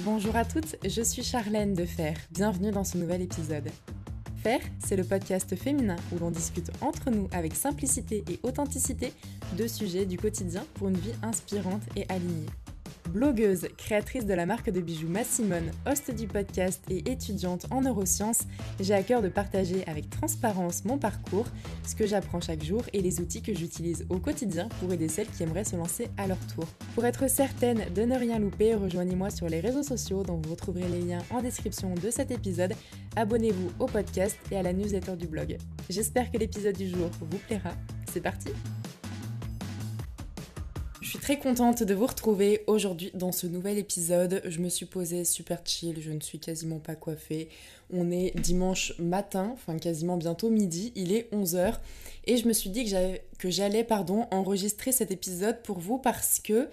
Bonjour à toutes, je suis Charlène de Fer. Bienvenue dans ce nouvel épisode. Faire, c'est le podcast féminin où l'on discute entre nous avec simplicité et authenticité de sujets du quotidien pour une vie inspirante et alignée. Blogueuse, créatrice de la marque de bijoux Massimone, host du podcast et étudiante en neurosciences, j'ai à cœur de partager avec transparence mon parcours, ce que j'apprends chaque jour et les outils que j'utilise au quotidien pour aider celles qui aimeraient se lancer à leur tour. Pour être certaine de ne rien louper, rejoignez-moi sur les réseaux sociaux dont vous retrouverez les liens en description de cet épisode. Abonnez-vous au podcast et à la newsletter du blog. J'espère que l'épisode du jour vous plaira. C'est parti très contente de vous retrouver aujourd'hui dans ce nouvel épisode. Je me suis posée super chill, je ne suis quasiment pas coiffée. On est dimanche matin, enfin quasiment bientôt midi, il est 11h et je me suis dit que j'allais enregistrer cet épisode pour vous parce que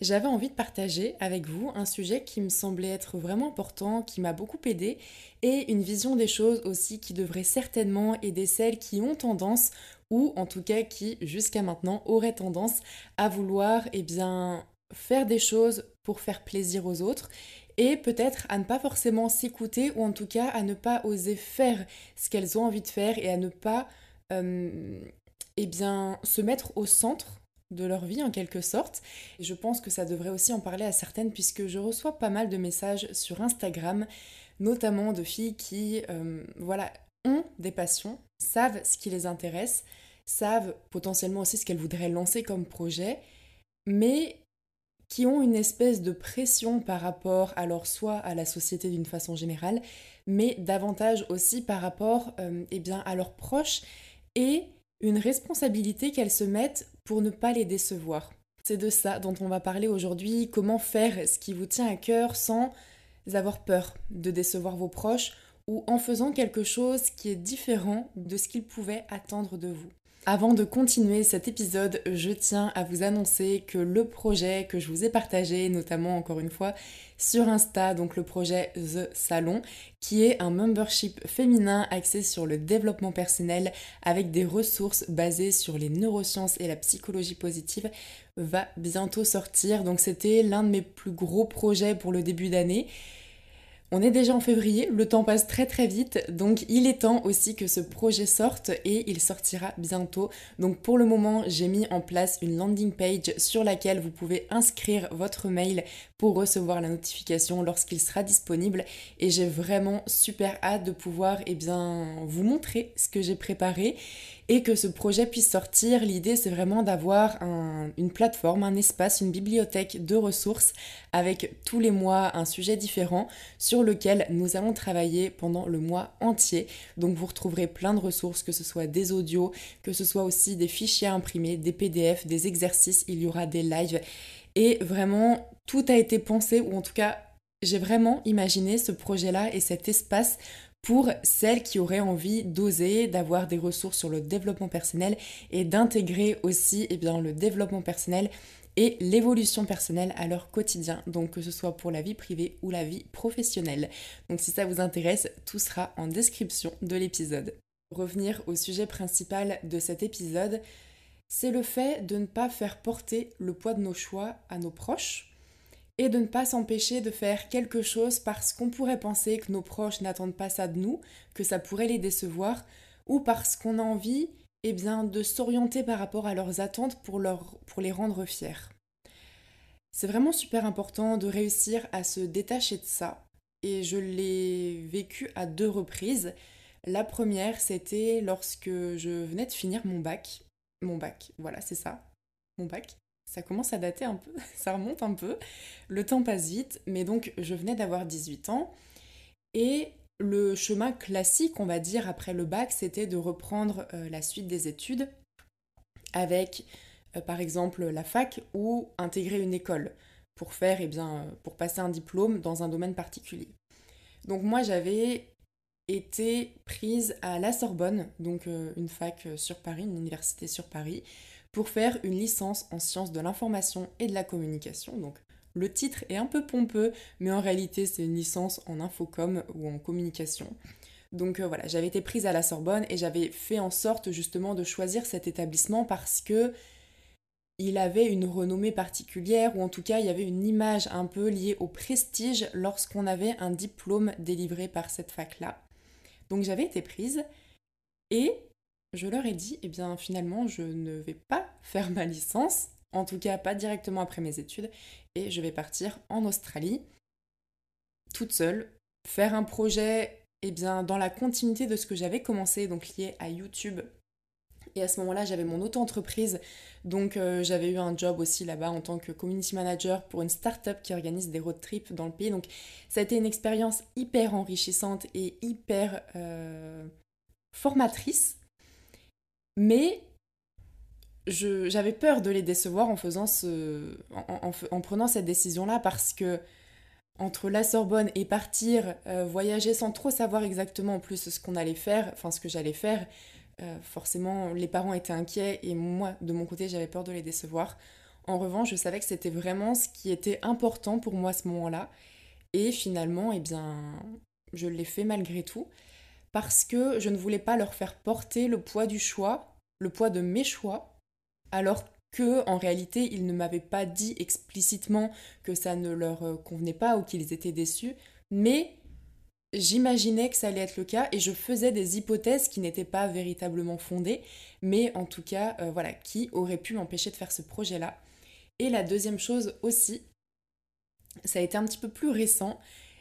j'avais envie de partager avec vous un sujet qui me semblait être vraiment important, qui m'a beaucoup aidé, et une vision des choses aussi qui devrait certainement aider celles qui ont tendance ou en tout cas qui jusqu'à maintenant auraient tendance à vouloir eh bien faire des choses pour faire plaisir aux autres et peut-être à ne pas forcément s'écouter ou en tout cas à ne pas oser faire ce qu'elles ont envie de faire et à ne pas euh, eh bien se mettre au centre de leur vie en quelque sorte. Et je pense que ça devrait aussi en parler à certaines puisque je reçois pas mal de messages sur Instagram, notamment de filles qui euh, voilà, ont des passions, savent ce qui les intéresse, savent potentiellement aussi ce qu'elles voudraient lancer comme projet, mais qui ont une espèce de pression par rapport alors soit à la société d'une façon générale, mais davantage aussi par rapport euh, eh à leurs proches et une responsabilité qu'elles se mettent pour ne pas les décevoir. C'est de ça dont on va parler aujourd'hui, comment faire ce qui vous tient à cœur sans avoir peur de décevoir vos proches ou en faisant quelque chose qui est différent de ce qu'ils pouvaient attendre de vous. Avant de continuer cet épisode, je tiens à vous annoncer que le projet que je vous ai partagé, notamment encore une fois sur Insta, donc le projet The Salon, qui est un membership féminin axé sur le développement personnel avec des ressources basées sur les neurosciences et la psychologie positive, va bientôt sortir. Donc c'était l'un de mes plus gros projets pour le début d'année. On est déjà en février, le temps passe très très vite, donc il est temps aussi que ce projet sorte et il sortira bientôt. Donc pour le moment, j'ai mis en place une landing page sur laquelle vous pouvez inscrire votre mail pour recevoir la notification lorsqu'il sera disponible et j'ai vraiment super hâte de pouvoir eh vous montrer ce que j'ai préparé et que ce projet puisse sortir. L'idée, c'est vraiment d'avoir une plateforme, un espace, une bibliothèque de ressources avec tous les mois un sujet différent sur lequel nous allons travailler pendant le mois entier. Donc vous retrouverez plein de ressources, que ce soit des audios, que ce soit aussi des fichiers imprimés, des PDF, des exercices, il y aura des lives. Et vraiment, tout a été pensé, ou en tout cas, j'ai vraiment imaginé ce projet-là et cet espace pour celles qui auraient envie d'oser, d'avoir des ressources sur le développement personnel et d'intégrer aussi eh le développement personnel et l'évolution personnelle à leur quotidien, donc que ce soit pour la vie privée ou la vie professionnelle. Donc si ça vous intéresse, tout sera en description de l'épisode. Revenir au sujet principal de cet épisode, c'est le fait de ne pas faire porter le poids de nos choix à nos proches, et de ne pas s'empêcher de faire quelque chose parce qu'on pourrait penser que nos proches n'attendent pas ça de nous, que ça pourrait les décevoir, ou parce qu'on a envie eh bien, de s'orienter par rapport à leurs attentes pour, les rendre fiers. C'est vraiment super important de réussir à se détacher de ça, et je l'ai vécu à deux reprises. La première, c'était lorsque je venais de finir mon bac. Mon bac, voilà, c'est ça, mon bac ça commence à dater un peu, ça remonte un peu. Le temps passe vite, mais donc je venais d'avoir 18 ans. Et le chemin classique, on va dire, après le bac, c'était de reprendre euh, la suite des études avec, euh, par exemple, la fac ou intégrer une école pour faire, eh bien, euh, pour passer un diplôme dans un domaine particulier. Donc moi, j'avais été prise à la Sorbonne, donc une fac sur Paris, une université sur Paris, pour faire une licence en sciences de l'information et de la communication. Donc le titre est un peu pompeux, mais en réalité c'est une licence en infocom ou en communication. Donc euh, voilà, j'avais été prise à la Sorbonne et j'avais fait en sorte justement de choisir cet établissement parce que il avait une renommée particulière, ou en tout cas il y avait une image un peu liée au prestige lorsqu'on avait un diplôme délivré par cette fac-là. Donc j'avais été prise et je leur ai dit, eh bien finalement je ne vais pas faire ma licence, en tout cas pas directement après mes études, et je vais partir en Australie, toute seule, faire un projet eh bien, dans la continuité de ce que j'avais commencé, donc lié à YouTube et à ce moment-là, j'avais mon auto-entreprise. Donc, euh, j'avais eu un job aussi là-bas en tant que community manager pour une start-up qui organise des road trips dans le pays. Donc, ça a été une expérience hyper enrichissante et hyper euh, formatrice. Mais j'avais peur de les décevoir en, faisant ce, en, prenant cette décision-là parce que entre la Sorbonne et partir euh, voyager sans trop savoir exactement en plus ce qu'on allait faire, enfin ce que j'allais faire, euh, forcément, les parents étaient inquiets et moi, de mon côté, j'avais peur de les décevoir. En revanche, je savais que c'était vraiment ce qui était important pour moi à ce moment-là. Et finalement, eh bien, je l'ai fait malgré tout. Parce que je ne voulais pas leur faire porter le poids du choix, le poids de mes choix, alors que en réalité, ils ne m'avaient pas dit explicitement que ça ne leur convenait pas ou qu'ils étaient déçus. Mais J'imaginais que ça allait être le cas et je faisais des hypothèses qui n'étaient pas véritablement fondées, mais en tout cas, euh, voilà, qui auraient pu m'empêcher de faire ce projet-là. Et la deuxième chose aussi, ça a été un petit peu plus récent,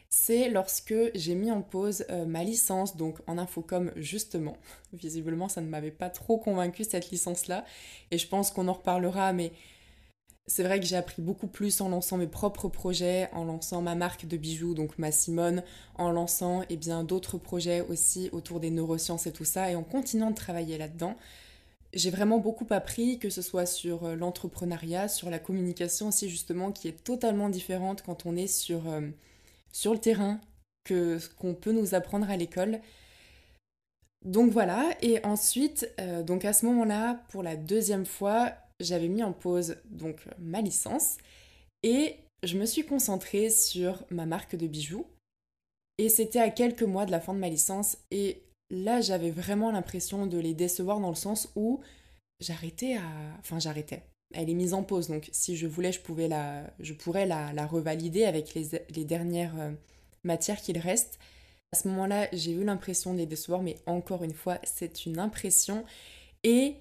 c'est lorsque j'ai mis en pause euh, ma licence, donc en infocom justement. Visiblement, ça ne m'avait pas trop convaincu cette licence-là, et je pense qu'on en reparlera, mais c'est vrai que j'ai appris beaucoup plus en lançant mes propres projets, en lançant ma marque de bijoux, donc ma Simone, en lançant eh bien d'autres projets aussi autour des neurosciences et tout ça, et en continuant de travailler là-dedans. J'ai vraiment beaucoup appris, que ce soit sur euh, l'entrepreneuriat, sur la communication aussi justement, qui est totalement différente quand on est sur, euh, sur le terrain que ce qu'on peut nous apprendre à l'école. Donc voilà, et ensuite, euh, donc à ce moment-là, pour la deuxième fois, j'avais mis en pause donc ma licence et je me suis concentrée sur ma marque de bijoux. Et c'était à quelques mois de la fin de ma licence et là j'avais vraiment l'impression de les décevoir dans le sens où j'arrêtais à... Enfin j'arrêtais. Elle est mise en pause donc si je voulais je, pouvais la... je pourrais la, la revalider avec les, les dernières euh, matières qu'il reste. À ce moment-là j'ai eu l'impression de les décevoir mais encore une fois c'est une impression et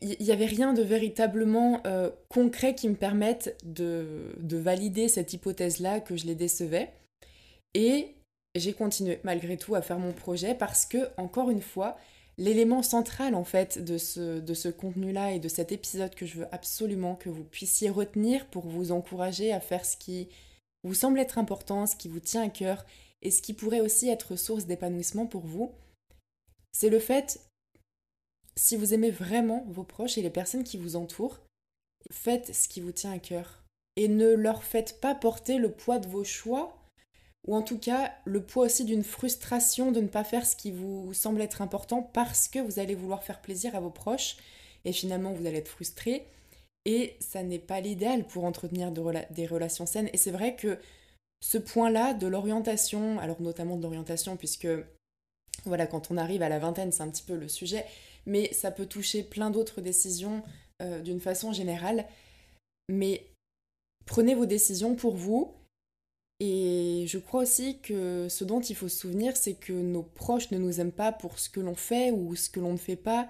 il n'y avait rien de véritablement euh, concret qui me permette de, valider cette hypothèse-là que je les décevais. Et j'ai continué malgré tout à faire mon projet parce que, encore une fois, l'élément central en fait de ce, de ce contenu-là et de cet épisode que je veux absolument que vous puissiez retenir pour vous encourager à faire ce qui vous semble être important, ce qui vous tient à cœur et ce qui pourrait aussi être source d'épanouissement pour vous, c'est le fait si vous aimez vraiment vos proches et les personnes qui vous entourent, faites ce qui vous tient à cœur. Et ne leur faites pas porter le poids de vos choix, ou en tout cas le poids aussi d'une frustration de ne pas faire ce qui vous semble être important parce que vous allez vouloir faire plaisir à vos proches, et finalement vous allez être frustré. Et ça n'est pas l'idéal pour entretenir des relations saines. Et c'est vrai que ce point-là de l'orientation, alors notamment de l'orientation, puisque voilà, quand on arrive à la vingtaine, c'est un petit peu le sujet, mais ça peut toucher plein d'autres décisions euh, d'une façon générale. Mais prenez vos décisions pour vous. Et je crois aussi que ce dont il faut se souvenir, c'est que nos proches ne nous aiment pas pour ce que l'on fait ou ce que l'on ne fait pas.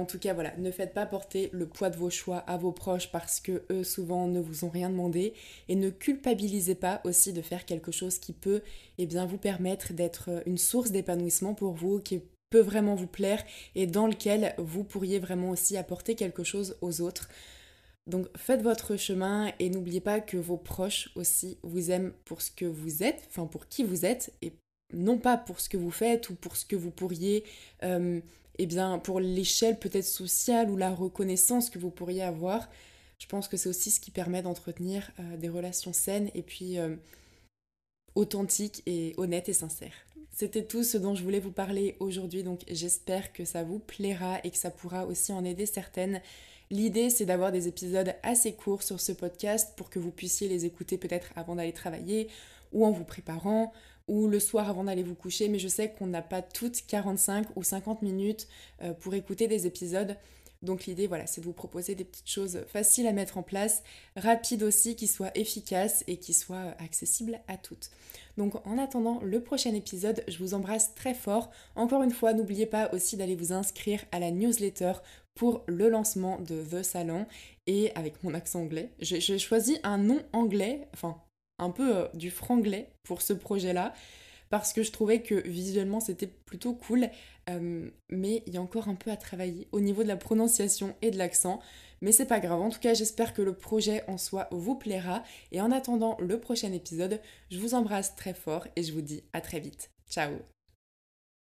En tout cas, voilà, ne faites pas porter le poids de vos choix à vos proches parce que eux souvent ne vous ont rien demandé et ne culpabilisez pas aussi de faire quelque chose qui peut eh bien vous permettre d'être une source d'épanouissement pour vous, qui peut vraiment vous plaire et dans lequel vous pourriez vraiment aussi apporter quelque chose aux autres. Donc faites votre chemin et n'oubliez pas que vos proches aussi vous aiment pour ce que vous êtes, enfin pour qui vous êtes et non pas pour ce que vous faites ou pour ce que vous pourriez, euh, eh bien pour l'échelle peut-être sociale ou la reconnaissance que vous pourriez avoir. Je pense que c'est aussi ce qui permet d'entretenir euh, des relations saines et puis euh, authentiques et honnêtes et sincères. C'était tout ce dont je voulais vous parler aujourd'hui, donc j'espère que ça vous plaira et que ça pourra aussi en aider certaines. L'idée, c'est d'avoir des épisodes assez courts sur ce podcast pour que vous puissiez les écouter peut-être avant d'aller travailler ou en vous préparant ou le soir avant d'aller vous coucher, mais je sais qu'on n'a pas toutes 45 ou 50 minutes euh, pour écouter des épisodes. Donc l'idée, voilà, c'est de vous proposer des petites choses faciles à mettre en place, rapides aussi, qui soient efficaces et qui soient accessibles à toutes. Donc en attendant le prochain épisode, je vous embrasse très fort. Encore une fois, n'oubliez pas aussi d'aller vous inscrire à la newsletter pour le lancement de The Salon et avec mon accent anglais. J'ai choisi un nom anglais, enfin un peu euh, du franglais pour ce projet-là parce que je trouvais que visuellement c'était plutôt cool, euh, mais il y a encore un peu à travailler au niveau de la prononciation et de l'accent. Mais c'est pas grave, en tout cas j'espère que le projet en soi vous plaira. Et en attendant le prochain épisode, je vous embrasse très fort et je vous dis à très vite. Ciao